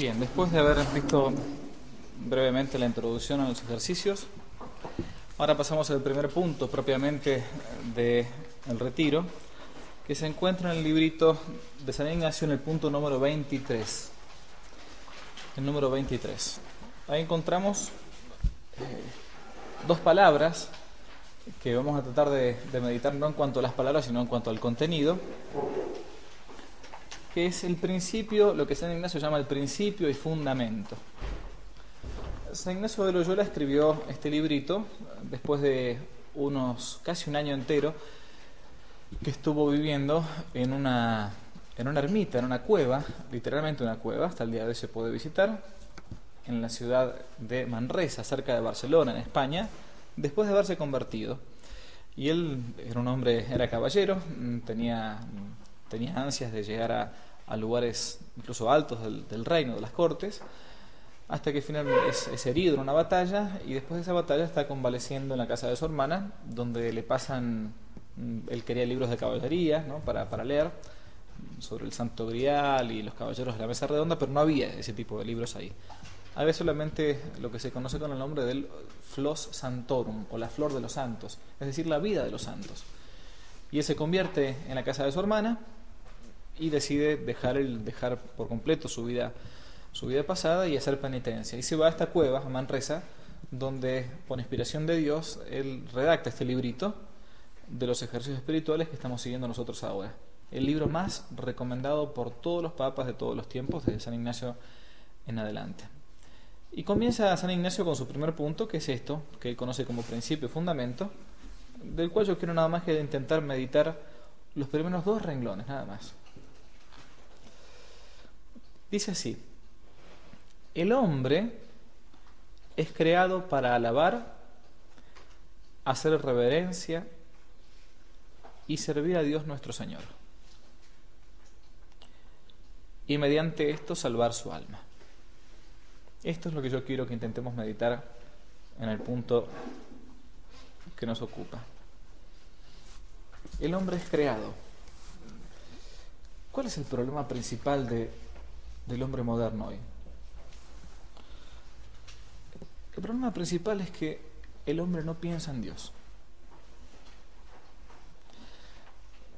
Bien, después de haber visto brevemente la introducción a los ejercicios, ahora pasamos al primer punto propiamente del retiro, que se encuentra en el librito de San Ignacio en el punto número 23. El número 23. Ahí encontramos eh, dos palabras que vamos a tratar de, de meditar no en cuanto a las palabras, sino en cuanto al contenido que es el principio, lo que San Ignacio llama el principio y fundamento. San Ignacio de Loyola escribió este librito después de unos casi un año entero que estuvo viviendo en una, en una ermita, en una cueva, literalmente una cueva, hasta el día de hoy se puede visitar, en la ciudad de Manresa, cerca de Barcelona, en España, después de haberse convertido. Y él era un hombre, era caballero, tenía tenía ansias de llegar a, lugares incluso altos del, reino, de las cortes, hasta que finalmente es, herido en una batalla y después de esa batalla está convaleciendo en la casa de su hermana, donde le pasan, mm, él quería libros de caballería ¿no? para, para leer sobre el Santo Grial y los caballeros de la Mesa Redonda, pero no había ese tipo de libros ahí. Había solamente lo que se conoce con el nombre del Flos Santorum, o la flor de los santos, es decir, la vida de los santos. Y él se convierte en la casa de su hermana, y decide dejar, el, dejar por completo su vida, su vida pasada y hacer penitencia. Y se va a esta cueva, a Manresa, donde por inspiración de Dios él redacta este librito de los ejercicios espirituales que estamos siguiendo nosotros ahora. El libro más recomendado por todos los papas de todos los tiempos, desde San Ignacio en adelante. Y comienza San Ignacio con su primer punto, que es esto, que él conoce como principio y fundamento, del cual yo quiero nada más que intentar meditar los primeros dos renglones, nada más. Dice así, el hombre es creado para alabar, hacer reverencia y servir a Dios nuestro Señor. Y mediante esto salvar su alma. Esto es lo que yo quiero que intentemos meditar en el punto que nos ocupa. El hombre es creado. ¿Cuál es el problema principal de del hombre moderno hoy. El problema principal es que el hombre no piensa en Dios.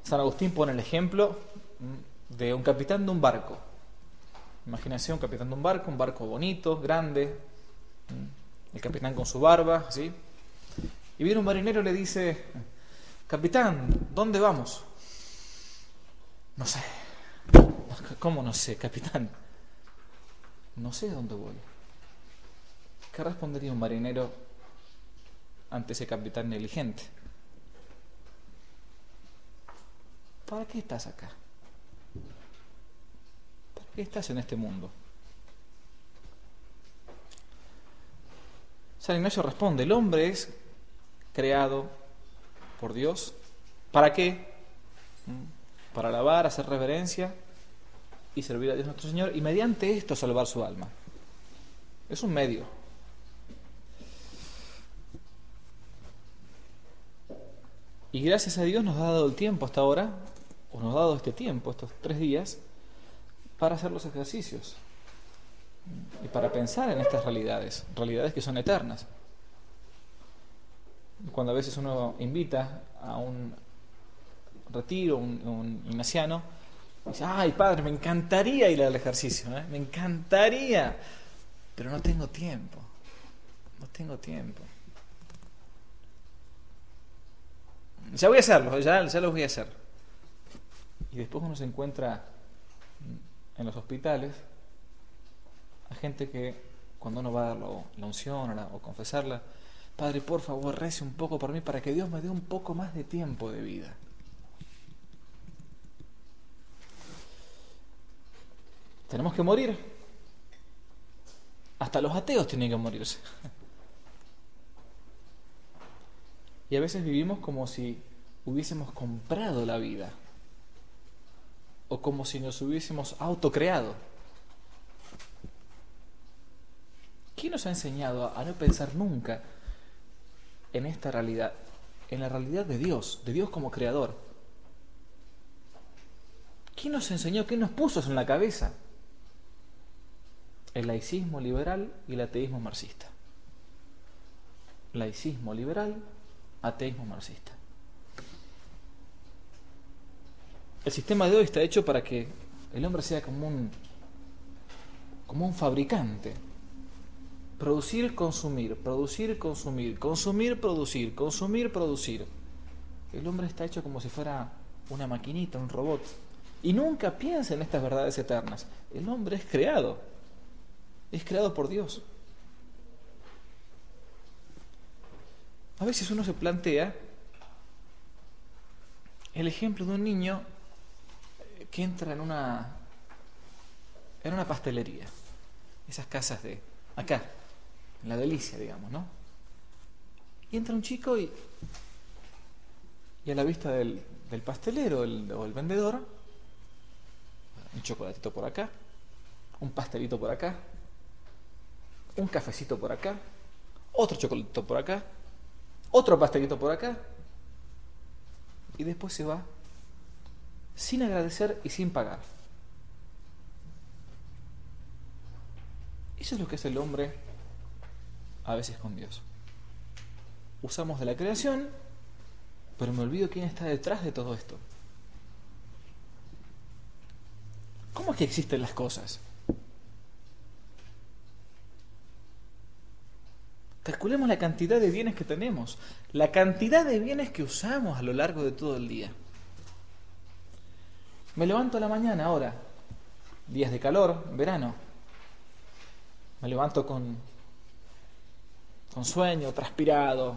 San Agustín pone el ejemplo de un capitán de un barco. Imagínense un capitán de un barco, un barco bonito, grande, el capitán con su barba, ¿sí? Y viene un marinero y le dice, capitán, ¿dónde vamos? No sé. ¿Cómo no sé, capitán? No sé dónde voy. ¿Qué respondería un marinero ante ese capitán negligente? ¿Para qué estás acá? ¿Para qué estás en este mundo? San Ignacio responde, el hombre es creado por Dios. ¿Para qué? ¿Mm? Para alabar, hacer reverencia y servir a Dios nuestro Señor y mediante esto salvar su alma. Es un medio. Y gracias a Dios nos ha dado el tiempo hasta ahora, o nos ha dado este tiempo, estos tres días, para hacer los ejercicios y para pensar en estas realidades, realidades que son eternas. Cuando a veces uno invita a un retiro, un, un Dice, ay padre, me encantaría ir al ejercicio, ¿eh? me encantaría, pero no tengo tiempo, no tengo tiempo. Ya voy a hacerlo, ya, ya voy a hacer. Y después uno se encuentra en los hospitales a gente que cuando uno va a dar la, unción o, o confesarla, Padre, por favor, rece un poco por mí para que Dios me dé un poco más de tiempo de vida. Tenemos que morir. Hasta los ateos tienen que morirse. Y a veces vivimos como si hubiésemos comprado la vida. O como si nos hubiésemos autocreado. ¿Quién nos ha enseñado a no pensar nunca en esta realidad? En la realidad de Dios, de Dios como creador. ¿Quién nos enseñó? ¿Quién nos puso eso en la cabeza? El laicismo liberal y el ateísmo marxista. Laicismo liberal, ateísmo marxista. El sistema de hoy está hecho para que el hombre sea como un, como un fabricante. Producir, consumir, producir, consumir, consumir, producir, consumir, producir. El hombre está hecho como si fuera una maquinita, un robot. Y nunca piensa en estas verdades eternas. El hombre es creado. Es creado por Dios. A veces uno se plantea el ejemplo de un niño que entra en una en una pastelería. Esas casas de acá, en la delicia, digamos, ¿no? Y entra un chico y, y a la vista del, del pastelero o el vendedor, un chocolatito por acá, un pastelito por acá, un cafecito por acá, otro chocolatito por acá, otro pastelito por acá, y después se va sin agradecer y sin pagar. Eso es lo que es el hombre a veces con Dios. Usamos de la creación, pero me olvido quién está detrás de todo esto. ¿Cómo es que existen las cosas? Calculemos la cantidad de bienes que tenemos, la cantidad de bienes que usamos a lo largo de todo el día. Me levanto a la mañana ahora, días de calor, verano. Me levanto con, con sueño, transpirado.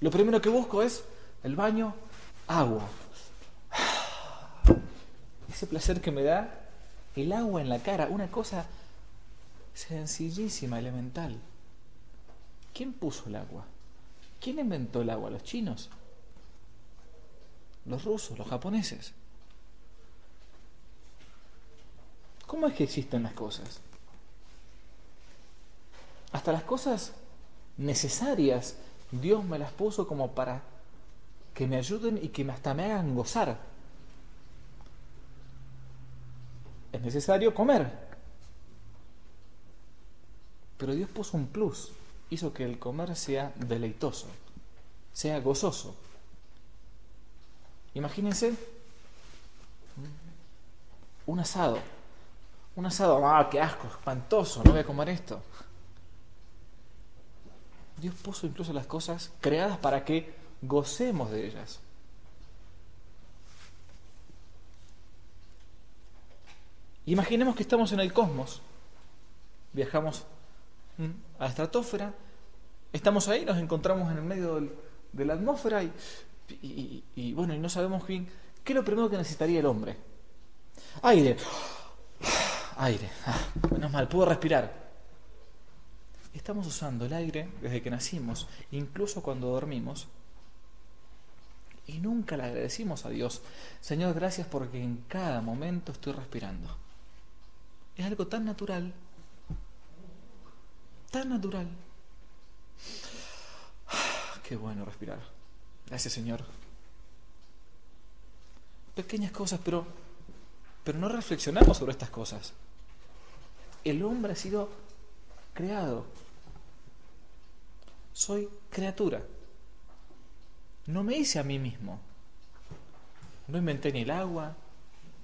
Lo primero que busco es el baño, agua. Ese placer que me da el agua en la cara, una cosa sencillísima, elemental. ¿Quién puso el agua? ¿Quién inventó el agua? ¿Los chinos? ¿Los rusos? ¿Los japoneses? ¿Cómo es que existen las cosas? Hasta las cosas necesarias Dios me las puso como para que me ayuden y que hasta me hagan gozar. Es necesario comer. Pero Dios puso un plus hizo que el comer sea deleitoso, sea gozoso. Imagínense un asado. Un asado, ah, qué asco, espantoso, no voy a comer esto. Dios puso incluso las cosas creadas para que gocemos de ellas. Imaginemos que estamos en el cosmos, viajamos a la estratosfera, estamos ahí, nos encontramos en el medio de la atmósfera y, bueno, y no sabemos bien qué es lo primero que necesitaría el hombre. Aire, aire, ah, menos mal, puedo respirar. Estamos usando el aire desde que nacimos, incluso cuando dormimos, y nunca le agradecimos a Dios. Señor, gracias porque en cada momento estoy respirando. Es algo tan natural tan natural. Qué bueno respirar. Gracias Señor. Pequeñas cosas, pero, pero no reflexionamos sobre estas cosas. El hombre ha sido creado. Soy criatura. No me hice a mí mismo. No inventé ni el agua,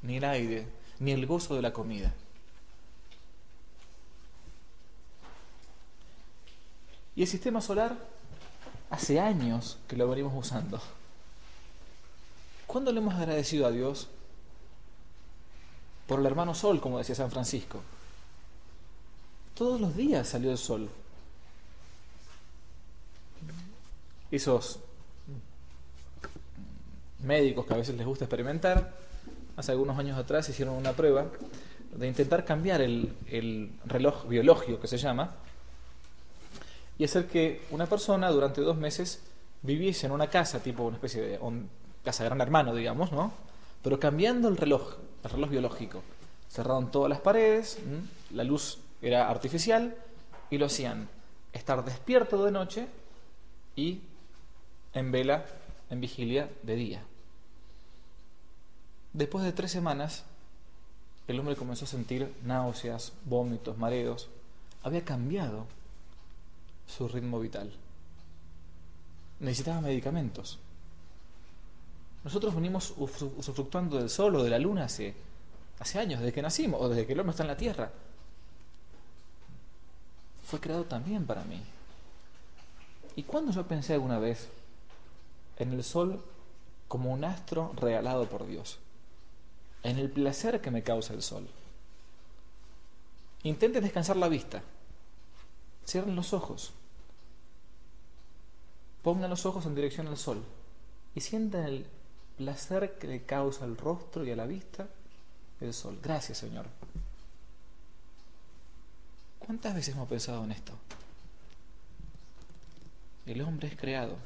ni el aire, ni el gozo de la comida. Y el sistema solar hace años que lo venimos usando. ¿Cuándo le hemos agradecido a Dios por el hermano sol, como decía San Francisco? Todos los días salió el sol. Esos médicos que a veces les gusta experimentar, hace algunos años atrás hicieron una prueba de intentar cambiar el, el reloj biológico que se llama, y hacer que una persona durante dos meses viviese en una casa, tipo una especie de casa gran hermano, digamos, ¿no? Pero cambiando el reloj, el reloj biológico. Cerraron todas las paredes, la luz era artificial y lo hacían estar despierto de noche y en vela, en vigilia de día. Después de tres semanas, el hombre comenzó a sentir náuseas, vómitos, mareos. Había cambiado su ritmo vital. Necesitaba medicamentos. Nosotros venimos usufructuando del sol o de la luna hace, hace años, desde que nacimos, o desde que el hombre está en la tierra. Fue creado también para mí. ¿Y cuándo yo pensé alguna vez en el sol como un astro regalado por Dios? En el placer que me causa el sol. Intenten descansar la vista. Cierren los ojos. Pongan los ojos en dirección al sol y sientan el placer que le causa al rostro y a la vista el sol. Gracias, Señor. ¿Cuántas veces hemos pensado en esto? El hombre es creado.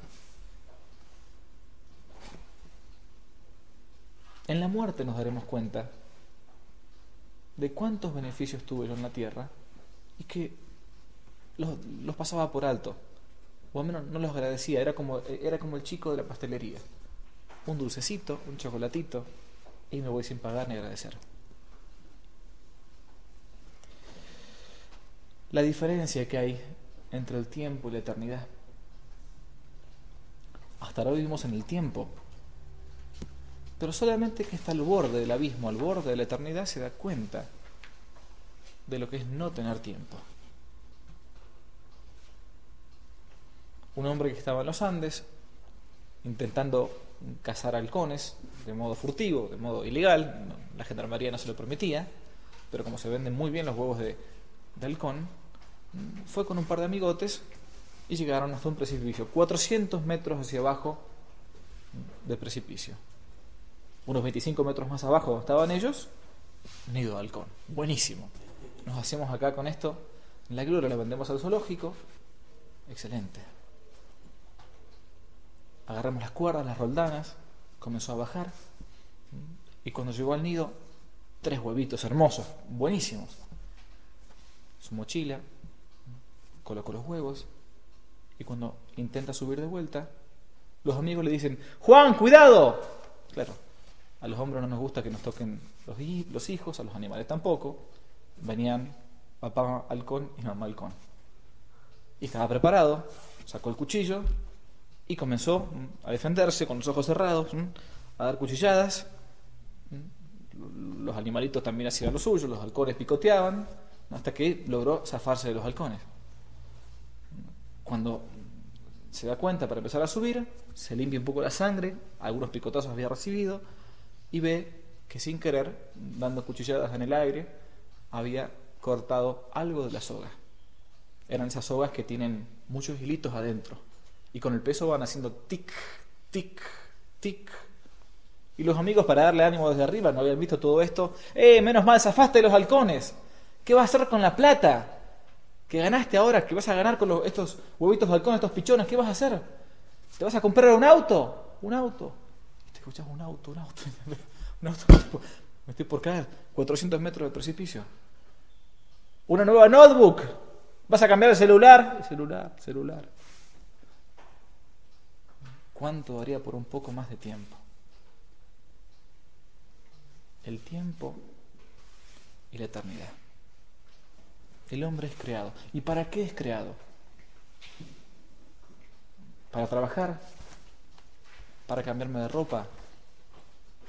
En la muerte nos daremos cuenta de cuántos beneficios tuve yo en la tierra y que los, pasaba por alto, o al menos no los agradecía, era como, era como el chico de la pastelería un dulcecito, un chocolatito, y me voy sin pagar ni agradecer. La diferencia que hay entre el tiempo y la eternidad. Hasta ahora vivimos en el tiempo, pero solamente que está al borde del abismo, al borde de la eternidad, se da cuenta de lo que es no tener tiempo. Un hombre que estaba en los Andes, intentando cazar halcones de modo furtivo, de modo ilegal. La gendarmería no se lo permitía, pero como se venden muy bien los huevos de, halcón, fue con un par de amigotes y llegaron hasta un precipicio, 400 metros hacia abajo del precipicio. Unos 25 metros más abajo estaban ellos, nido de halcón. Buenísimo. Nos hacemos acá con esto. La gloria la vendemos al zoológico. Excelente. Agarramos las cuerdas, las roldanas, comenzó a bajar y cuando llegó al nido, tres huevitos hermosos, buenísimos. Su mochila, colocó los huevos y cuando intenta subir de vuelta, los amigos le dicen, Juan, cuidado. Claro, a los hombres no nos gusta que nos toquen los, los hijos, a los animales tampoco. Venían papá halcón y mamá halcón. Y estaba preparado, sacó el cuchillo, y comenzó a defenderse con los ojos cerrados, a dar cuchilladas. Los animalitos también hacían lo suyo, los halcones picoteaban, hasta que logró zafarse de los halcones. Cuando se da cuenta para empezar a subir, se limpia un poco la sangre, algunos picotazos había recibido, y ve que sin querer, dando cuchilladas en el aire, había cortado algo de la soga. Eran esas sogas que tienen muchos hilitos adentro y con el peso van haciendo tic, tic, tic. Y los amigos, para darle ánimo desde arriba, no habían visto todo esto. ¡Eh, menos mal, zafaste los halcones! ¿Qué vas a hacer con la plata? que ganaste ahora, que vas a ganar con estos huevitos de halcones, estos pichones, ¿qué vas a hacer? ¿Te vas a comprar un auto? Un auto. Y te escuchas un auto, un auto. un auto. Me estoy por caer. 400 metros de precipicio. Una nueva notebook. ¿Vas a cambiar el celular? celular, celular. ¿Cuánto daría por un poco más de tiempo? El tiempo y la eternidad. El hombre es creado. ¿Y para qué es creado? ¿Para trabajar? ¿Para cambiarme de ropa?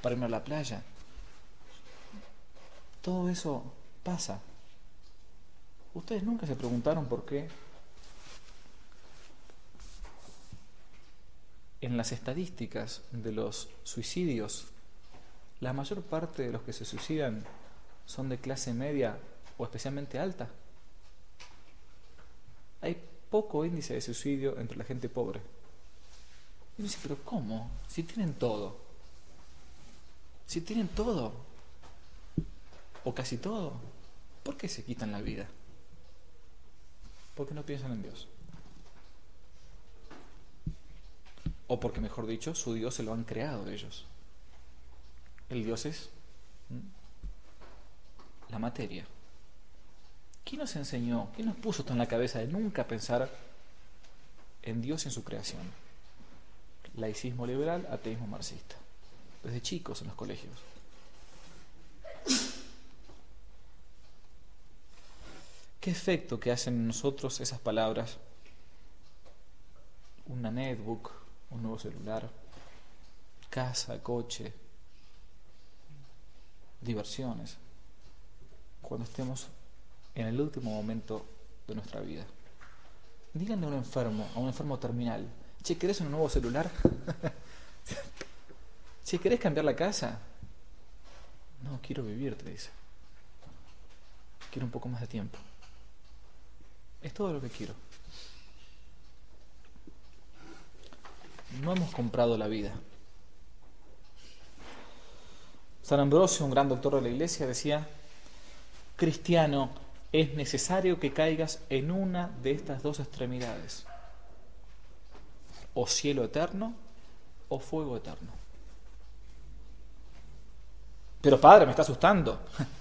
¿Para irme a la playa? Todo eso pasa. ¿Ustedes nunca se preguntaron por qué en las estadísticas de los suicidios, la mayor parte de los que se suicidan son de clase media o especialmente alta. Hay poco índice de suicidio entre la gente pobre. Y dice, pero ¿cómo? Si tienen todo. Si tienen todo. O casi todo. ¿Por qué se quitan la vida? Porque no piensan en Dios. O porque, mejor dicho, su Dios se lo han creado ellos. El Dios es la materia. ¿Quién nos enseñó? ¿Quién nos puso esto en la cabeza de nunca pensar en Dios y en su creación? Laicismo liberal, ateísmo marxista. Desde chicos en los colegios. ¿Qué efecto que hacen en nosotros esas palabras? Una netbook, un nuevo celular, casa, coche, diversiones, cuando estemos en el último momento de nuestra vida. Díganle a un enfermo, a un enfermo terminal, che, ¿querés un nuevo celular? che, ¿querés cambiar la casa? No, quiero vivir, te dice. Quiero un poco más de tiempo. Es todo lo que quiero. No hemos comprado la vida. San Ambrosio, un gran doctor de la iglesia, decía, cristiano, es necesario que caigas en una de estas dos extremidades, o cielo eterno o fuego eterno. Pero padre, me está asustando.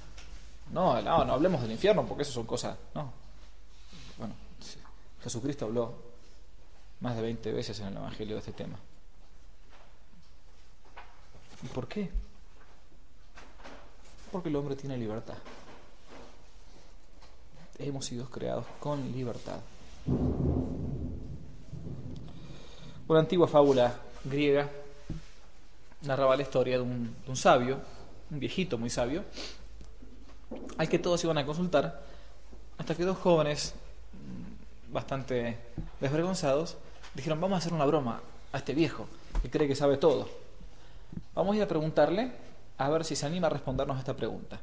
No, no, no hablemos del infierno porque eso son cosas. No. Bueno, Jesucristo habló más de 20 veces en el Evangelio de este tema. ¿Y por qué? Porque el hombre tiene libertad. Hemos sido creados con libertad. Una antigua fábula griega narraba la historia de un, de un sabio, un viejito muy sabio, al que todos iban a consultar, hasta que dos jóvenes, mm, bastante desvergonzados, dijeron, vamos a hacer una broma a este viejo, que cree que sabe todo. Vamos a ir a preguntarle a ver si se anima a respondernos a esta pregunta.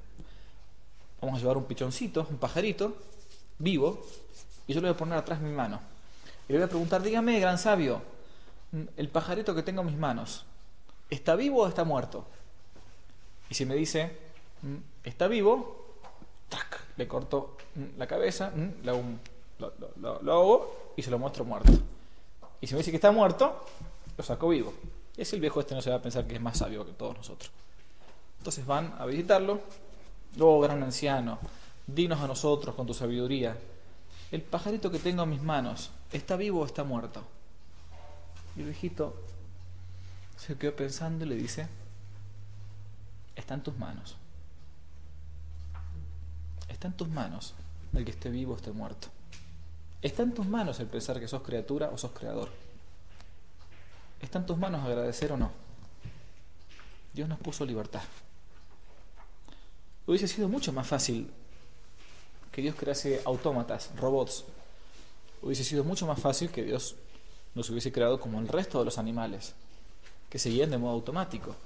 Vamos a llevar un pichoncito, un pajarito, vivo, y yo le voy a poner atrás mi mano. Y le voy a preguntar, dígame, gran sabio, mm, el pajarito que tengo en mis manos, ¿está vivo o está muerto? Y si me dice, mm, está vivo, le corto mm, la cabeza, le hago lo, lo, hago y se lo muestro muerto. Y si me dice que está muerto, lo saco vivo. Y el viejo este no se va a pensar que es más sabio que todos nosotros. Entonces van a visitarlo. Oh, gran anciano, dinos a nosotros con tu sabiduría. El pajarito que tengo en mis manos, ¿está vivo o está muerto? Y el viejito se quedó pensando y le dice, está en tus manos. Está en tus manos el que esté vivo o esté muerto. Está en tus manos el pensar que sos criatura o sos creador. Está en tus manos agradecer o no. Dios nos puso libertad. Hubiese sido mucho más fácil que Dios crease autómatas, robots. Hubiese sido mucho más fácil que Dios nos hubiese creado como el resto de los animales, que seguían de modo automático.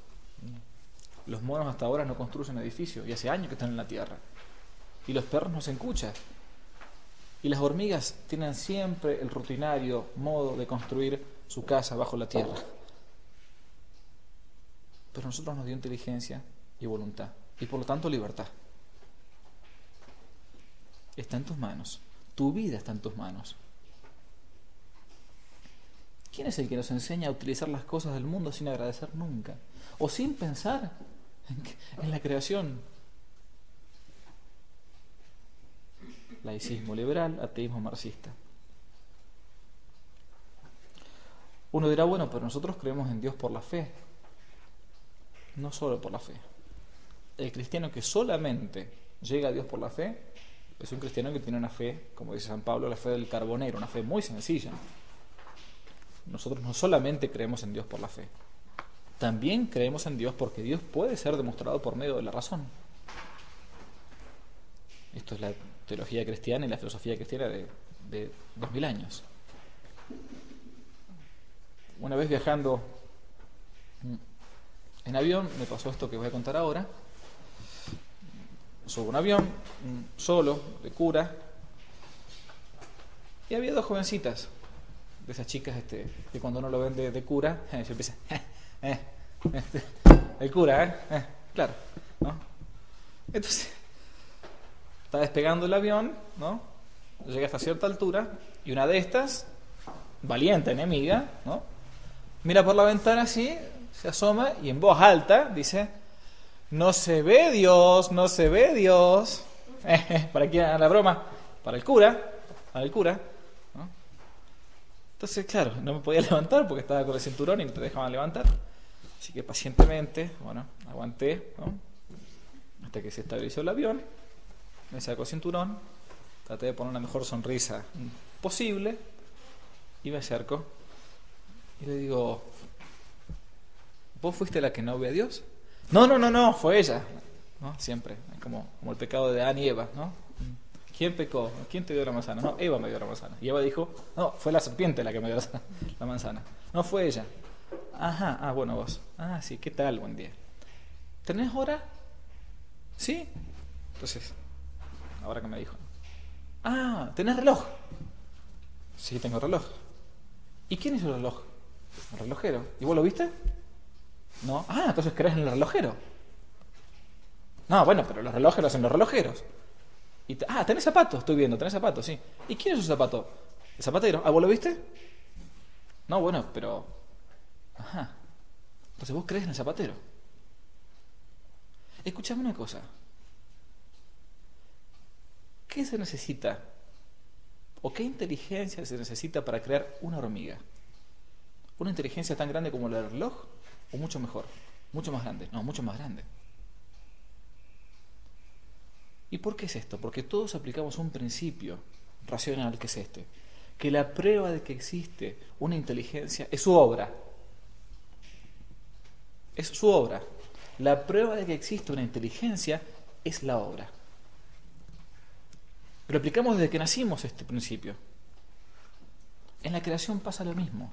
Los monos hasta ahora no construyen edificios y hace años que están en la tierra. Y los perros no se encuchan. Y las hormigas tienen siempre el rutinario modo de construir su casa bajo la tierra. Pero nosotros nos dio inteligencia y voluntad. Y por lo tanto libertad. Está en tus manos. Tu vida está en tus manos. ¿Quién es el que nos enseña a utilizar las cosas del mundo sin agradecer nunca? O sin pensar en, la creación. Laicismo liberal, ateísmo marxista. Uno dirá, bueno, pero nosotros creemos en Dios por la fe. No solo por la fe. El cristiano que solamente llega a Dios por la fe es un cristiano que tiene una fe, como dice San Pablo, la fe del carbonero, una fe muy sencilla. Nosotros no solamente creemos en Dios por la fe, también creemos en Dios porque Dios puede ser demostrado por medio de la razón. Esto es la teología cristiana y la filosofía cristiana de, de dos mil años. Una vez viajando en avión, me pasó esto que voy a contar ahora. Subo un avión, solo, de cura, y había dos jovencitas, de esas chicas este, que cuando uno lo ven de, cura, se empieza, eh, este, el cura, ¿eh? ¿eh? Claro, ¿no? Entonces, está despegando el avión, ¿no? Llega hasta cierta altura y una de estas, valiente enemiga, ¿no? Mira por la ventana así, se asoma y en voz alta dice, no se ve Dios, no se ve Dios. ¿Para quién la broma? Para el cura, para el cura. Entonces, claro, no me podía levantar porque estaba con el cinturón y no te dejaban levantar. Así que pacientemente, bueno, aguanté, ¿no? Hasta que se estabilizó el avión, me sacó cinturón, traté de poner la mejor sonrisa posible y me acerco y le digo, ¿vos fuiste la que no ve a Dios? No, no, no, no, fue ella. ¿No? Siempre, como, como el pecado de Adán y Eva, ¿no? ¿Quién pecó? ¿Quién te dio la manzana? No, Eva me dio la manzana. Y Eva dijo, no, fue la serpiente la que me dio la manzana. No fue ella. Ajá, ah, bueno, vos. Ah, sí, ¿qué tal? Buen día. ¿Tenés hora? ¿Sí? Entonces, ahora que me dijo. Ah, ¿tenés reloj? Sí, tengo reloj. ¿Y quién hizo el reloj? El relojero. ¿Y vos lo viste? No. Ah, entonces crees en el relojero. No, bueno, pero los relojes lo hacen los relojeros. Y ah, tenés zapatos, estoy viendo, tenés zapatos, sí. ¿Y quién es su zapato? El zapatero. ¿Ah, vos lo viste? No, bueno, pero. Ajá. Entonces vos crees en el zapatero. Escuchame una cosa. ¿Qué se necesita? ¿O qué inteligencia se necesita para crear una hormiga? ¿Una inteligencia tan grande como la del reloj? ¿O mucho mejor? Mucho más grande. No, mucho más grande. ¿Y por qué es esto? Porque todos aplicamos un principio racional que es este, que la prueba de que existe una inteligencia es su obra. Es su obra. La prueba de que existe una inteligencia es la obra. Pero aplicamos desde que nacimos este principio. En la creación pasa lo mismo.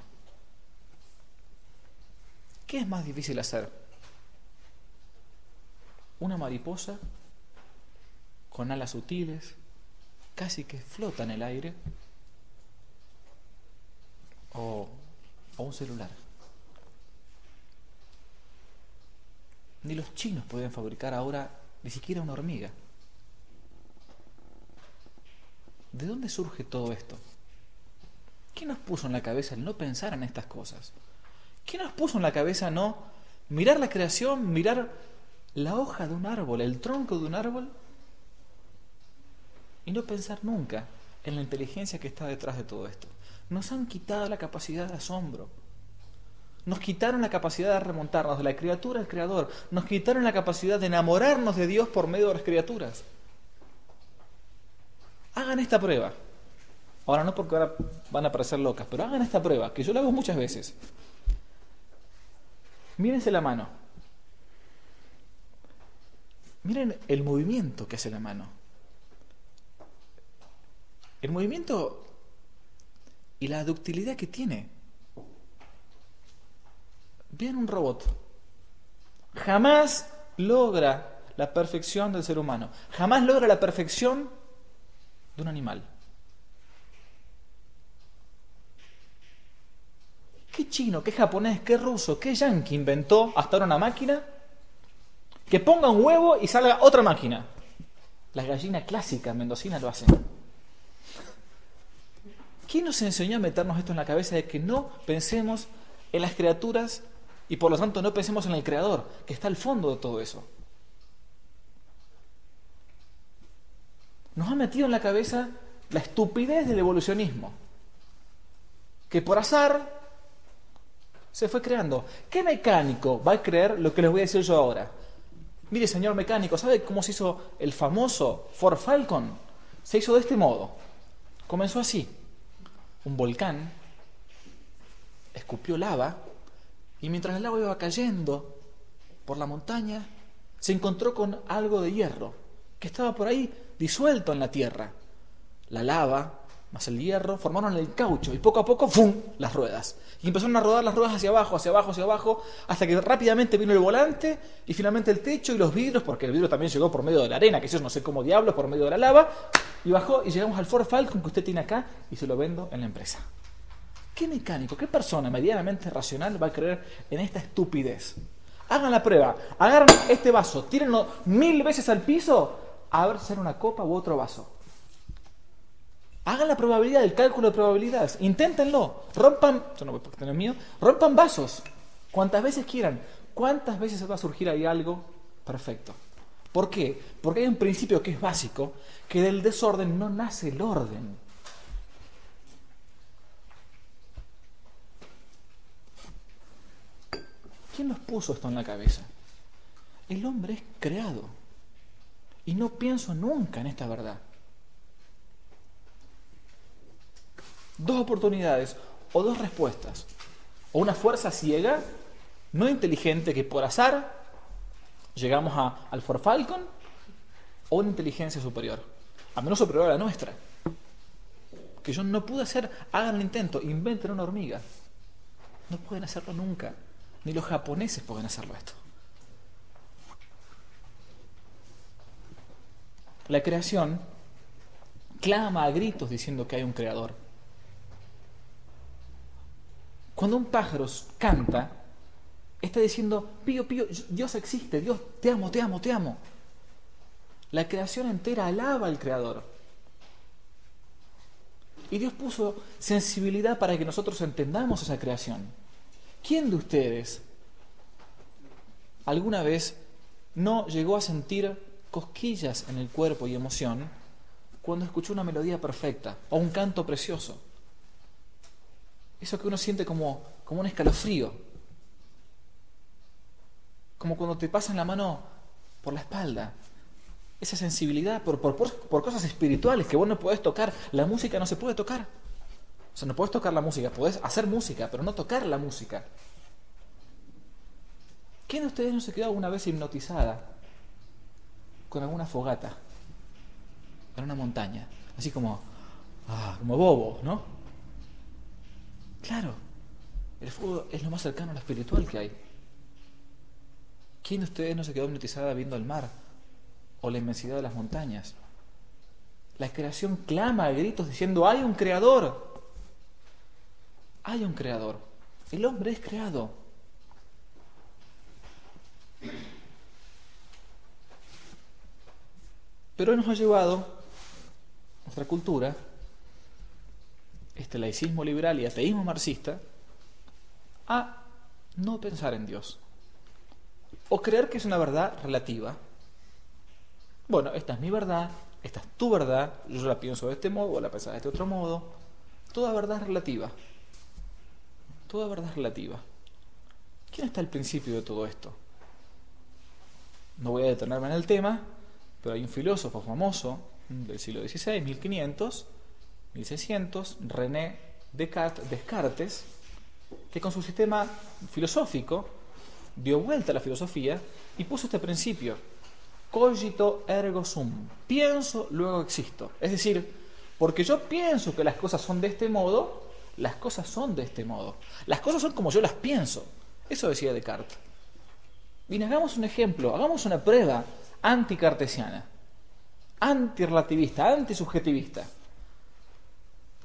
¿Qué es más difícil hacer? ¿Una mariposa con alas sutiles, casi que flota en el aire, o, un celular. Ni los chinos pueden fabricar ahora ni siquiera una hormiga. ¿De dónde surge todo esto? ¿Quién nos puso en la cabeza el no pensar en estas cosas? ¿Quién nos puso en la cabeza no mirar la creación, mirar la hoja de un árbol, el tronco de un árbol y no pensar nunca en la inteligencia que está detrás de todo esto. Nos han quitado la capacidad de asombro. Nos quitaron la capacidad de remontarnos de la criatura al creador. Nos quitaron la capacidad de enamorarnos de Dios por medio de las criaturas. Hagan esta prueba. Ahora no porque ahora van a parecer locas, pero hagan esta prueba, que yo la hago muchas veces. Mírense la mano. Miren el movimiento que hace la mano. El movimiento y la ductilidad que tiene. Bien un robot. Jamás logra la perfección del ser humano. Jamás logra la perfección de un animal. ¿Qué chino, qué japonés, qué ruso, qué yanqui inventó hasta ahora una máquina que ponga un huevo y salga otra máquina? Las gallinas clásicas mendocinas lo hacen. ¿Quién nos enseñó a meternos esto en la cabeza de que no pensemos en las criaturas y por lo tanto no pensemos en el Creador, que está al fondo de todo eso? Nos ha metido en la cabeza la estupidez del evolucionismo, que por azar se fue creando. ¿Qué mecánico va a creer lo que les voy a decir yo ahora? Mire, señor mecánico, ¿sabe cómo se hizo el famoso Ford Falcon? Se hizo de este modo. Comenzó así un volcán, escupió lava y mientras el lava iba cayendo por la montaña, se encontró con algo de hierro que estaba por ahí disuelto en la tierra. La lava más el hierro formaron el caucho y poco a poco ¡fum! las ruedas. Y empezaron a rodar las ruedas hacia abajo, hacia abajo, hacia abajo, hasta que rápidamente vino el volante y finalmente el techo y los vidrios, porque el vidrio también llegó por medio de la arena, que eso no sé cómo diablos, por medio de la lava, y bajó y llegamos al Ford Falcon que usted tiene acá y se lo vendo en la empresa. ¿Qué mecánico, qué persona medianamente racional va a creer en esta estupidez? Hagan la prueba, agarran este vaso, tírenlo mil veces al piso, a ver si una copa u otro vaso. Hagan la probabilidad, el cálculo de probabilidades. Inténtenlo. Rompan, yo no voy a tener mío, rompan vasos. Cuantas veces quieran. ¿Cuántas veces va a surgir ahí algo perfecto? ¿Por qué? Porque hay un principio que es básico, que del desorden no nace el orden. ¿Quién nos puso esto en la cabeza? El hombre es creado. Y no pienso nunca en esta verdad. dos oportunidades o dos respuestas. O una fuerza ciega, no inteligente, que por azar llegamos a, al For Falcon, o una inteligencia superior, a menos superior a la nuestra. Que yo no pude hacer, hagan el intento, inventen una hormiga. No pueden hacerlo nunca. Ni los japoneses pueden hacerlo esto. La creación clama a gritos diciendo que hay un creador. Cuando un pájaro canta, está diciendo, pío, pío, Dios existe, Dios, te amo, te amo, te amo. La creación entera alaba al creador. Y Dios puso sensibilidad para que nosotros entendamos esa creación. ¿Quién de ustedes alguna vez no llegó a sentir cosquillas en el cuerpo y emoción cuando escuchó una melodía perfecta o un canto precioso. Eso que uno siente como, como un escalofrío. Como cuando te pasan la mano por la espalda. Esa sensibilidad por, por, por, cosas espirituales que vos no podés tocar. La música no se puede tocar. O sea, no puedes tocar la música, podés hacer música, pero no tocar la música. ¿Quién de ustedes no se quedó alguna vez hipnotizada con alguna fogata en una montaña, así como, ah, como bobo, ¿no? Claro, el fuego es lo más cercano a lo espiritual que hay. ¿Quién de ustedes no se quedó hipnotizada viendo el mar o la inmensidad de las montañas? La creación clama a gritos diciendo, hay un creador. Hay un creador. El hombre es creado. Pero nos ha llevado nuestra cultura, este laicismo liberal y ateísmo marxista, a no pensar en Dios. O creer que es una verdad relativa. Bueno, esta es mi verdad, esta es tu verdad, yo la pienso de este modo o la pensaba de este otro modo. Toda verdad es relativa. Toda verdad es relativa. ¿Quién está al principio de todo esto? No voy a detenerme en el tema, pero hay un filósofo famoso del siglo XVI, 1500, 1600, René Descartes, Descartes, que con su sistema filosófico dio vuelta a la filosofía y puso este principio, cogito ergo sum, pienso, luego existo. Es decir, porque yo pienso que las cosas son de este modo, las cosas son de este modo. Las cosas son como yo las pienso. Eso decía Descartes. Bien, hagamos un ejemplo, hagamos una prueba anticartesiana, antirrelativista, antisubjetivista.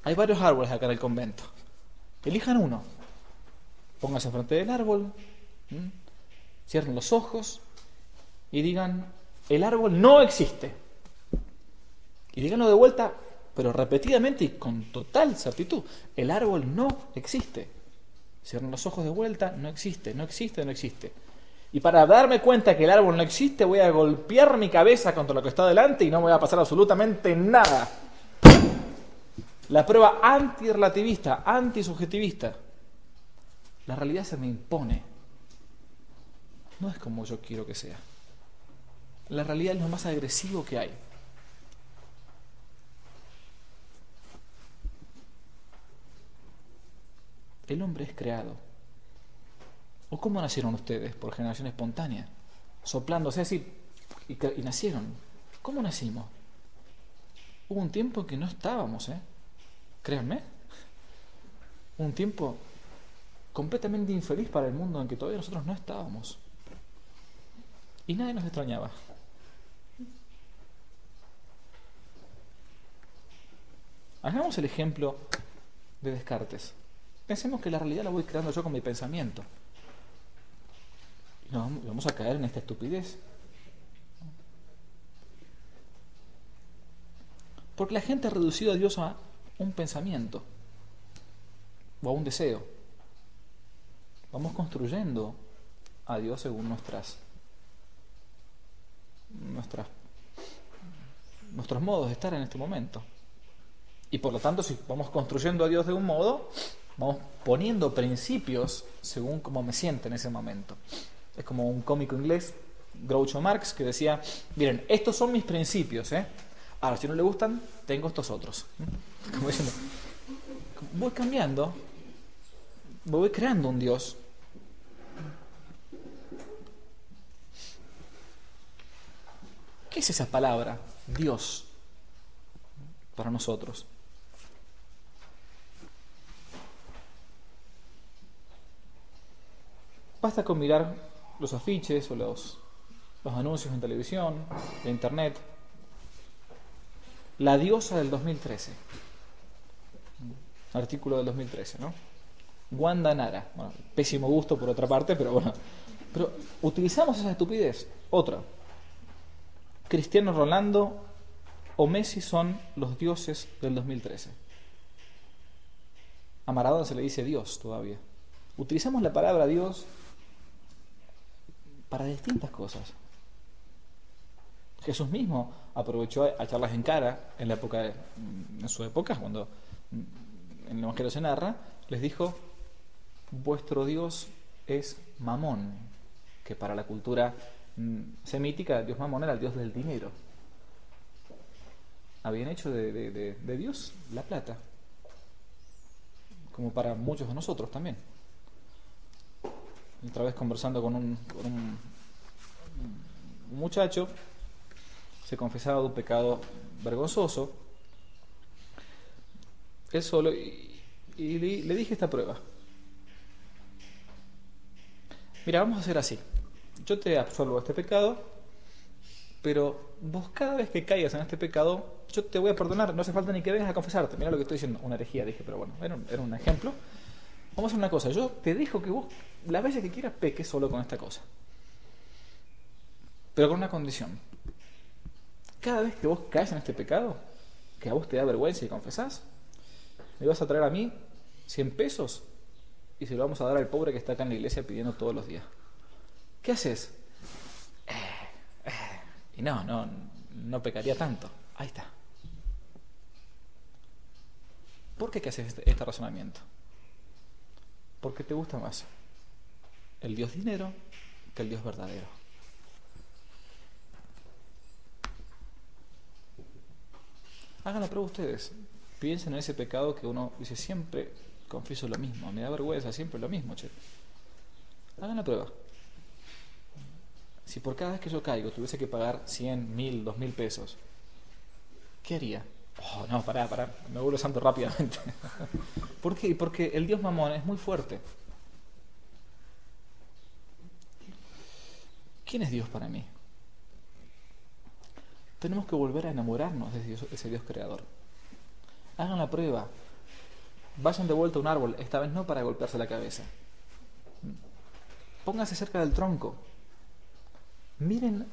Hay varios árboles acá en el convento. Elijan uno. Pónganse frente del árbol, cierren los ojos y digan, el árbol no existe. Y díganlo de vuelta, pero repetidamente y con total certitud, el árbol no existe. Cierren los ojos de vuelta, no existe, no existe, no existe. Y para darme cuenta que el árbol no existe, voy a golpear mi cabeza contra lo que está delante y no me va a pasar absolutamente nada. La prueba antirrelativista, antisubjetivista. La realidad se me impone. No es como yo quiero que sea. La realidad es lo más agresivo que hay. El hombre es creado ¿O cómo nacieron ustedes? ¿Por generación espontánea? Soplándose así y, y nacieron. ¿Cómo nacimos? Hubo un tiempo en que no estábamos, ¿eh? Créanme. Un tiempo completamente infeliz para el mundo en que todavía nosotros no estábamos. Y nadie nos extrañaba. Hagamos el ejemplo de Descartes. Pensemos que la realidad la voy creando yo con mi pensamiento no, vamos a caer en esta estupidez. Porque la gente ha reducido a Dios a un pensamiento o a un deseo. Vamos construyendo a Dios según nuestras, nuestras nuestros modos de estar en este momento. Y por lo tanto, si vamos construyendo a Dios de un modo, vamos poniendo principios según cómo me siento en ese momento. Es como un cómico inglés, Groucho Marx, que decía, miren, estos son mis principios, ¿eh? Ahora, si no le gustan, tengo estos otros. Como diciendo, voy cambiando, voy creando un Dios. ¿Qué es esa palabra? Dios para nosotros. Basta con mirar los afiches o los, los anuncios en televisión, en internet. La diosa del 2013. Artículo del 2013, ¿no? Wanda Nara. Bueno, pésimo gusto por otra parte, pero bueno. Pero utilizamos esa estupidez. Otra. Cristiano Rolando o Messi son los dioses del 2013. A Maradona se le dice Dios todavía. Utilizamos la palabra Dios para distintas cosas. Jesús mismo aprovechó a echarlas en cara en la época en su época cuando en el Evangelio se narra, les dijo vuestro Dios es Mamón, que para la cultura mm, semítica Dios Mamón era el Dios del dinero. Habían hecho de, Dios la plata, como para muchos de nosotros también. Otra vez conversando con un, un, muchacho, se confesaba de un pecado vergonzoso, él solo, y, le, dije esta prueba. Mira, vamos a hacer así. Yo te absuelvo este pecado, pero vos cada vez que caigas en este pecado, yo te voy a perdonar, no hace falta ni que vengas a confesarte. Mira lo que estoy diciendo, una herejía, dije, pero bueno, era un ejemplo. Vamos a hacer una cosa, yo te dejo que vos las veces que quieras peques solo con esta cosa. Pero con una condición. Cada vez que vos caes en este pecado, que a vos te da vergüenza y confesás, me vas a traer a mí 100 pesos y se lo vamos a dar al pobre que está acá en la iglesia pidiendo todos los días. ¿Qué haces? Eh, eh, y no, no, no pecaría tanto. Ahí está. ¿Por qué haces este, este razonamiento? Porque te gusta más el Dios dinero que el Dios verdadero. Hagan la prueba ustedes. Piensen en ese pecado que uno dice siempre confieso lo mismo, me da vergüenza, siempre lo mismo, che. Hagan la prueba. Si por cada vez que yo caigo tuviese que pagar 100, 1000, 2000 pesos, ¿qué haría? Oh, no, pará, pará, me vuelvo santo rápidamente. ¿Por qué? Porque el Dios mamón es muy fuerte. ¿Quién es Dios para mí? Tenemos que volver a enamorarnos de ese Dios creador. Hagan la prueba. Vayan de vuelta a un árbol, esta vez no para golpearse la cabeza. Pónganse cerca del tronco. Miren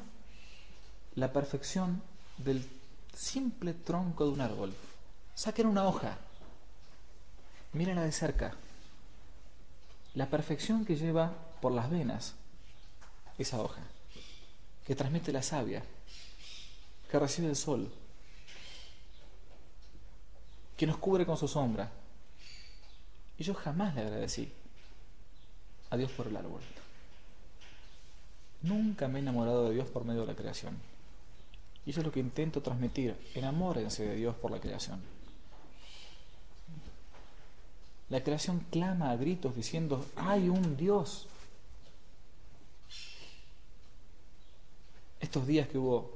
la perfección del simple tronco de un árbol. Saquen una hoja. Mírenla de cerca. La perfección que lleva por las venas esa hoja, que transmite la savia, que recibe el sol, que nos cubre con su sombra. Y yo jamás le agradecí a Dios por el árbol. Nunca me he enamorado de Dios por medio de la creación. Y eso es lo que intento transmitir. Enamórense de Dios por la creación. La creación clama a gritos diciendo, hay un Dios. Estos días que hubo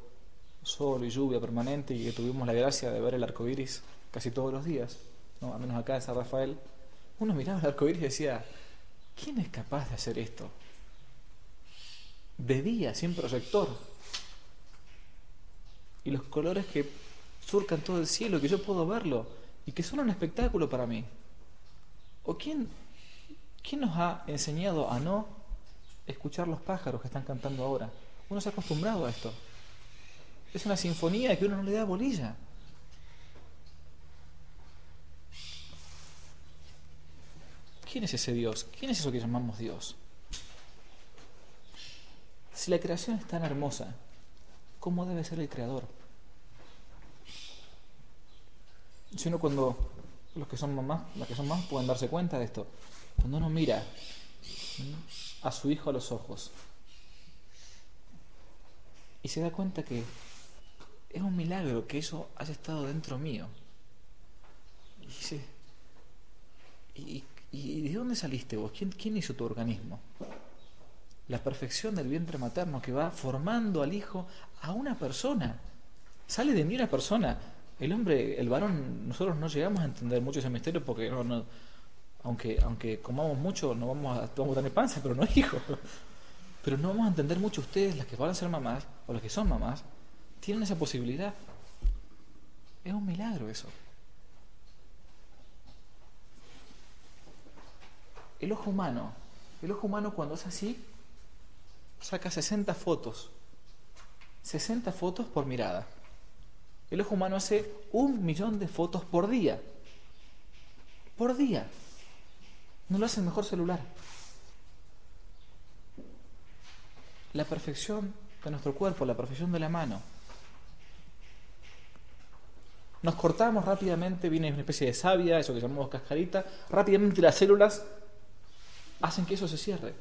sol y lluvia permanente y que tuvimos la gracia de ver el arco iris casi todos los días, ¿no? al menos acá en San Rafael, uno miraba el arco iris y decía, ¿quién es capaz de hacer esto? De día, sin proyector, y los colores que surcan todo el cielo, que yo puedo verlo y que son un espectáculo para mí. ¿O quién, quién nos ha enseñado a no escuchar los pájaros que están cantando ahora? Uno se ha acostumbrado a esto. Es una sinfonía que uno no le da bolilla. ¿Quién es ese Dios? ¿Quién es eso que llamamos Dios? Si la creación es tan hermosa, cómo debe ser el creador. Si uno cuando, los que son mamás, las que son más pueden darse cuenta de esto, cuando uno mira a su hijo a los ojos y se da cuenta que es un milagro que eso haya estado dentro mío. Y dice, ¿y, de dónde saliste vos? ¿Quién, ¿Quién hizo tu organismo? La perfección del vientre materno que va formando al hijo a una persona. Sale de mí una persona. El hombre, el varón, nosotros no llegamos a entender mucho ese misterio porque aunque, aunque comamos mucho, no vamos a, vamos a tener panza, pero no hijos. Pero no vamos a entender mucho ustedes, las que van a ser mamás, o las que son mamás, tienen esa posibilidad. Es un milagro eso. El ojo humano, el ojo humano cuando es así, saca 60 fotos. 60 fotos por mirada. El ojo humano hace un millón de fotos por día. Por día. No lo hace el mejor celular. La perfección de nuestro cuerpo, la perfección de la mano. Nos cortamos rápidamente, viene una especie de savia, eso que llamamos cascarita, rápidamente las células hacen que eso se cierre.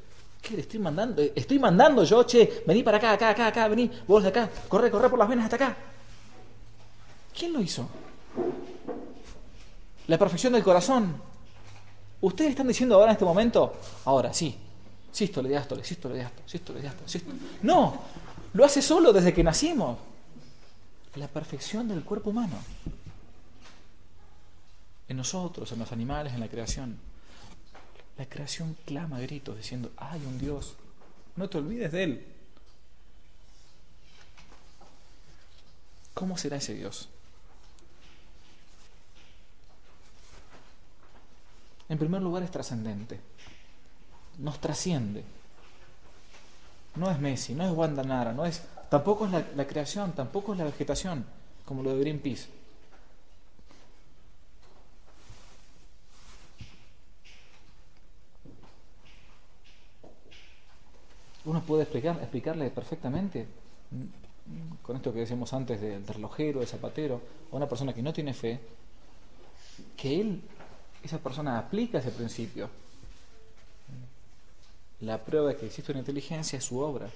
¿Qué le estoy mandando? Estoy mandando yo, che, vení para acá, acá, acá, acá, vení, vos de acá, corre, corre por las venas hasta acá. ¿Quién lo hizo? La perfección del corazón. Ustedes están diciendo ahora en este momento, ahora sí, sístole, diástole, sístole, diástole, sístole, diástole, sístole. No, lo hace solo desde que nacimos. La perfección del cuerpo humano. En nosotros, en los animales, en la creación. La creación clama gritos diciendo, hay un Dios, no te olvides de Él. ¿Cómo será ese Dios? En primer lugar es trascendente, nos trasciende. No es Messi, no es Wanda Nara, no es, tampoco es la, la creación, tampoco es la vegetación, como lo de Greenpeace. Uno puede explicar, explicarle perfectamente, mm, con esto que decíamos antes del relojero, del zapatero, a una persona que no tiene fe, que él, esa persona aplica ese principio. La prueba de que existe una inteligencia es su obra.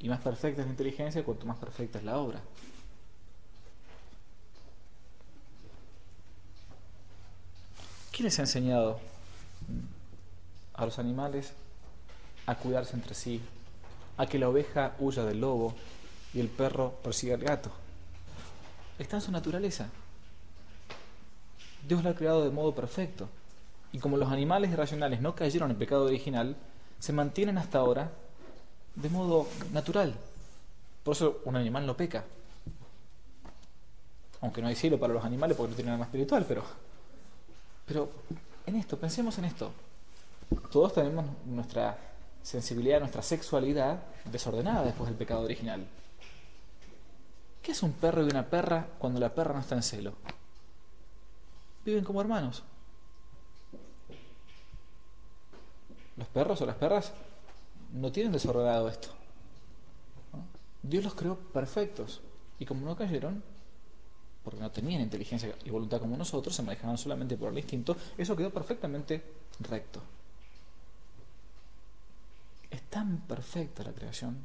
Y más perfecta es la inteligencia cuanto más perfecta es la obra. ¿Quién les ha enseñado a los animales a cuidarse entre sí, a que la oveja huya del lobo y el perro persiga al gato. Está en su naturaleza. Dios la ha creado de modo perfecto. Y como los animales irracionales no cayeron en pecado original, se mantienen hasta ahora de modo natural. Por eso un animal no peca. Aunque no hay cielo para los animales porque no tienen alma espiritual, pero, pero en esto, pensemos en esto. Todos tenemos nuestra sensibilidad, nuestra sexualidad desordenada después del pecado original. ¿Qué es un perro y una perra cuando la perra no está en celo? Viven como hermanos. Los perros o las perras no tienen desordenado esto. Dios los creó perfectos y como no cayeron, porque no tenían inteligencia y voluntad como nosotros, se manejaban solamente por el instinto, eso quedó perfectamente recto. Tan perfecta la creación.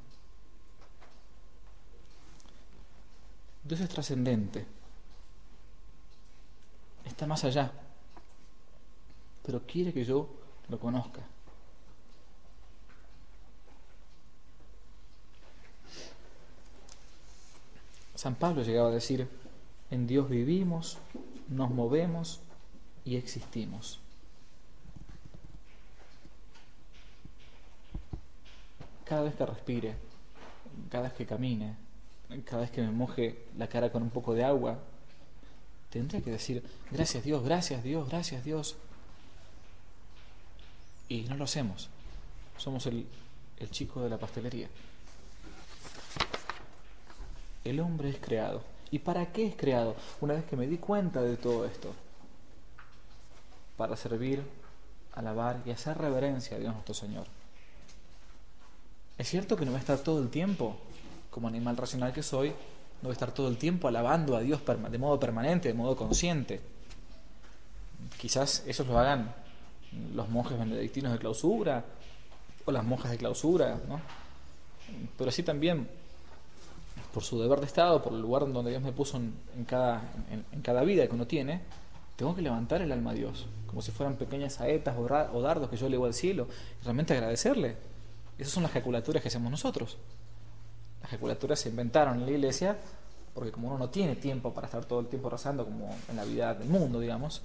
Dios es trascendente. Está más allá. Pero quiere que yo lo conozca. San Pablo llegaba a decir, en Dios vivimos, nos movemos y existimos. Cada vez que respire, cada vez que camine, cada vez que me moje la cara con un poco de agua, tendría que decir, gracias Dios, gracias Dios, gracias Dios. Y no lo hacemos. Somos el, el chico de la pastelería. El hombre es creado. ¿Y para qué es creado? Una vez que me di cuenta de todo esto. Para servir, alabar y hacer reverencia a Dios nuestro Señor. Es cierto que no voy a estar todo el tiempo, como animal racional que soy, no voy a estar todo el tiempo alabando a Dios de modo permanente, de modo consciente. Quizás eso lo hagan los monjes benedictinos de clausura o las monjas de clausura, ¿no? Pero así también, por su deber de Estado, por el lugar donde Dios me puso en, cada, en, cada vida que uno tiene, Tengo que levantar el alma a Dios, como si fueran pequeñas saetas o dardos que yo elevo al cielo, y realmente agradecerle. Esas son las ejaculaturas que hacemos nosotros. Las ejaculaturas se inventaron en la iglesia porque como uno no tiene tiempo para estar todo el tiempo rezando como en la vida del mundo, digamos,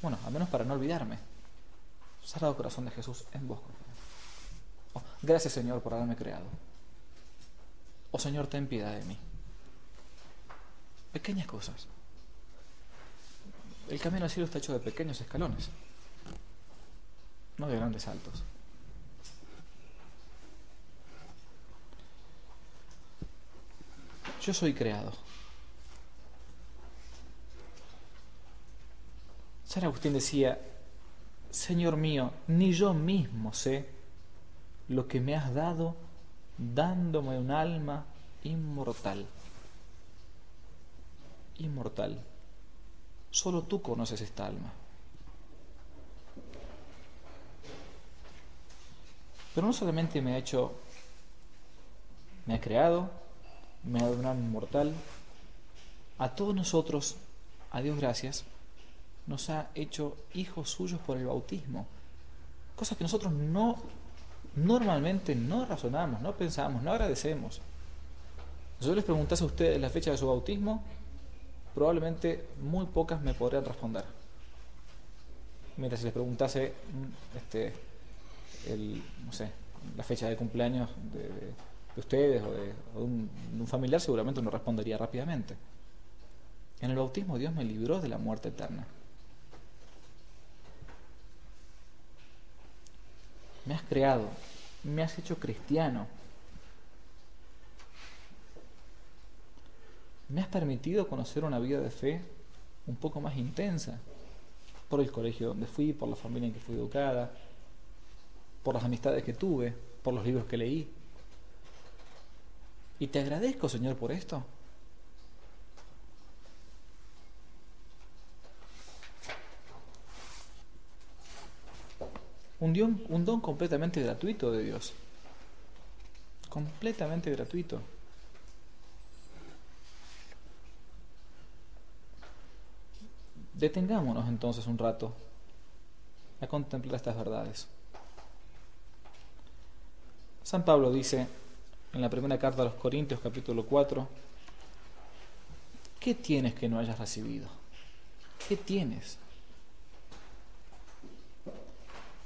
bueno, al menos para no olvidarme. Sagrado corazón de Jesús en vos. Oh, gracias Señor por haberme creado. Oh Señor, ten piedad de mí. Pequeñas cosas. El camino al cielo está hecho de pequeños escalones, no de grandes saltos. Yo soy creado. San Agustín decía, Señor mío, ni yo mismo sé lo que me has dado dándome un alma inmortal. Inmortal. Solo tú conoces esta alma. Pero no solamente me ha hecho, me ha creado, me ha dado un alma inmortal, a todos nosotros, a Dios gracias, nos ha hecho hijos suyos por el bautismo. Cosas que nosotros no, normalmente no razonamos, no pensamos, no agradecemos. Si yo les preguntase a ustedes la fecha de su bautismo, probablemente muy pocas me podrían responder. Mientras si les preguntase mm, este, el, no sé, la fecha de cumpleaños de, ustedes o de, un, un, familiar, seguramente uno respondería rápidamente. En el bautismo Dios me libró de la muerte eterna. Me has creado, me has hecho cristiano. me has permitido conocer una vida de fe un poco más intensa, por el colegio donde fui, por la familia en que fui educada, por las amistades que tuve, por los libros que leí. Y te agradezco, Señor, por esto. Un don, un don completamente gratuito de Dios. Completamente gratuito. Detengámonos entonces un rato a contemplar estas verdades. San Pablo dice en la primera carta a los Corintios capítulo 4, ¿qué tienes que no hayas recibido? ¿Qué tienes?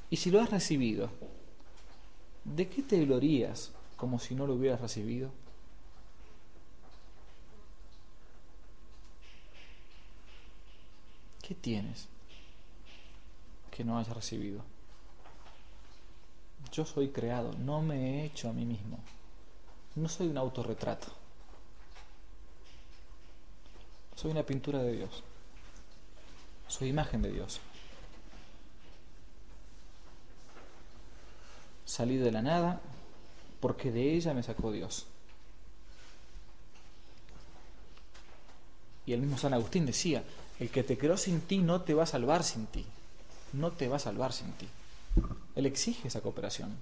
Y si lo has recibido, ¿de qué te glorías como si no lo hubieras recibido? ¿Qué tienes que no hayas recibido? Yo soy creado, no me he hecho a mí mismo. No soy un autorretrato. Soy una pintura de Dios. Soy imagen de Dios. Salí de la nada porque de ella me sacó Dios. Y el mismo San Agustín decía, el que te creó sin ti no te va a salvar sin ti. No te va a salvar sin ti. Él exige esa cooperación.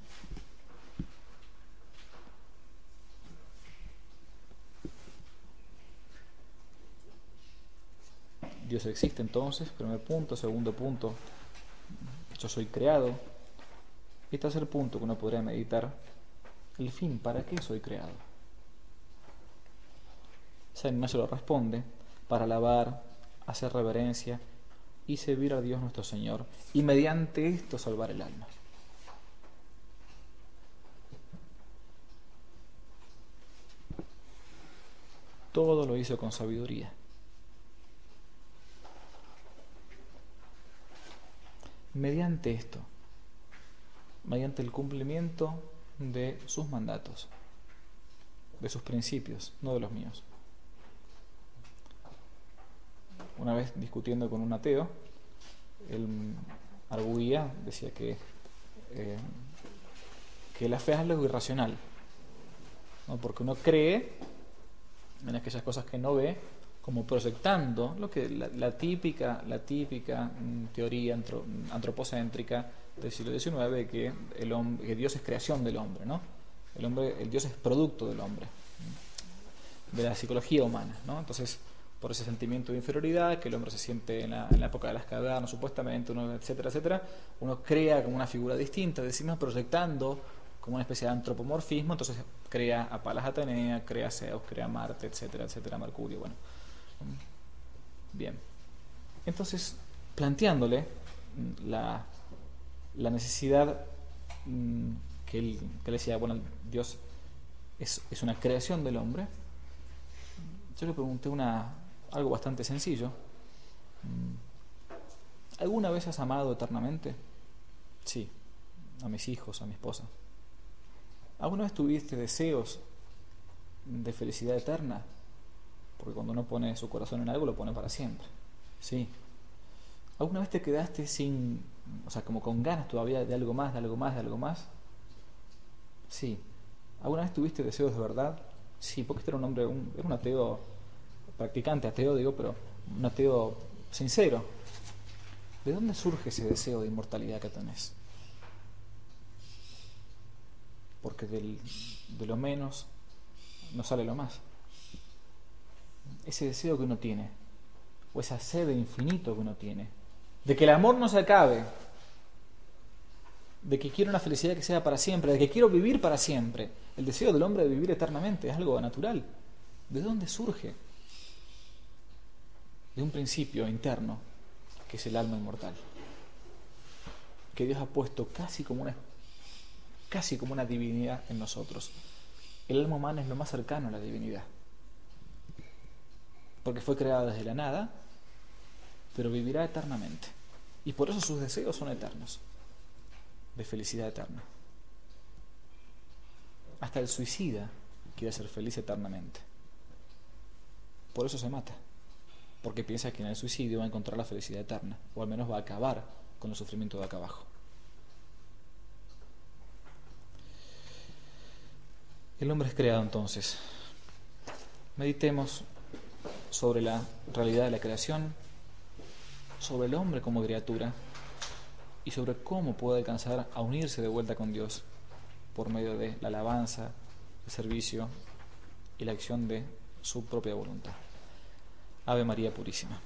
Dios existe entonces, primer punto, segundo punto, yo soy creado. Y tercer punto que uno podría meditar, el fin, ¿para qué soy creado? San Ignacio lo responde, para alabar, hacer reverencia y servir a Dios nuestro Señor y mediante esto salvar el alma. Todo lo hizo con sabiduría. Mediante esto, mediante el cumplimiento de sus mandatos, de sus principios, no de los míos. Una vez discutiendo con un ateo, él arguía, decía que, eh, que la fe es algo irracional, porque uno cree en aquellas cosas que no ve, como proyectando lo que la, típica, la típica mm, teoría antropocéntrica del siglo XIX de que, el hombre, que Dios es creación del hombre, ¿no? El hombre, el Dios es producto del hombre, de la psicología humana, ¿no? Entonces, por ese sentimiento de inferioridad que el hombre se siente en la, época de las cavernas, supuestamente, uno, etcétera, etcétera, uno crea como una figura distinta, decimos proyectando como una especie de antropomorfismo, entonces crea a Palas Atenea, crea a Zeus, crea a Marte, etcétera, etcétera, Mercurio, bueno. Bien. Entonces, planteándole la, la necesidad mm, que él, que él decía, bueno, Dios es, es una creación del hombre, yo le pregunté una, algo bastante sencillo. Mm. ¿Alguna vez has amado eternamente? Sí, a mis hijos, a mi esposa. ¿Alguna vez tuviste deseos de felicidad eterna? Porque cuando uno pone su corazón en algo, lo pone para siempre. Sí. ¿Alguna vez te quedaste sin, o sea, como con ganas todavía de algo más, de algo más, de algo más? Sí. ¿Alguna vez tuviste deseos de verdad? Sí, porque este era un hombre, un, era un ateo practicante, ateo digo, pero un ateo sincero. ¿De dónde surge ese deseo de inmortalidad que tenés? Porque del, de lo menos no sale lo más. Ese deseo que uno tiene, o esa sed de infinito que uno tiene, de que el amor no se acabe, de que quiero una felicidad que sea para siempre, de que quiero vivir para siempre. El deseo del hombre de vivir eternamente es algo natural. ¿De dónde surge? De un principio interno, que es el alma inmortal, que Dios ha puesto casi como una, casi como una divinidad en nosotros. El alma humana es lo más cercano a la divinidad, porque fue creada desde la nada, pero vivirá eternamente. Y por eso sus deseos son eternos de felicidad eterna. Hasta el suicida quiere ser feliz eternamente. Por eso se mata. Porque piensa que en el suicidio va a encontrar la felicidad eterna. O al menos va a acabar con el sufrimiento de acá abajo. El hombre es creado entonces. Meditemos sobre la realidad de la creación, sobre el hombre como criatura y sobre cómo puede alcanzar a unirse de vuelta con Dios por medio de la alabanza, el servicio y la acción de su propia voluntad. Ave María Purísima.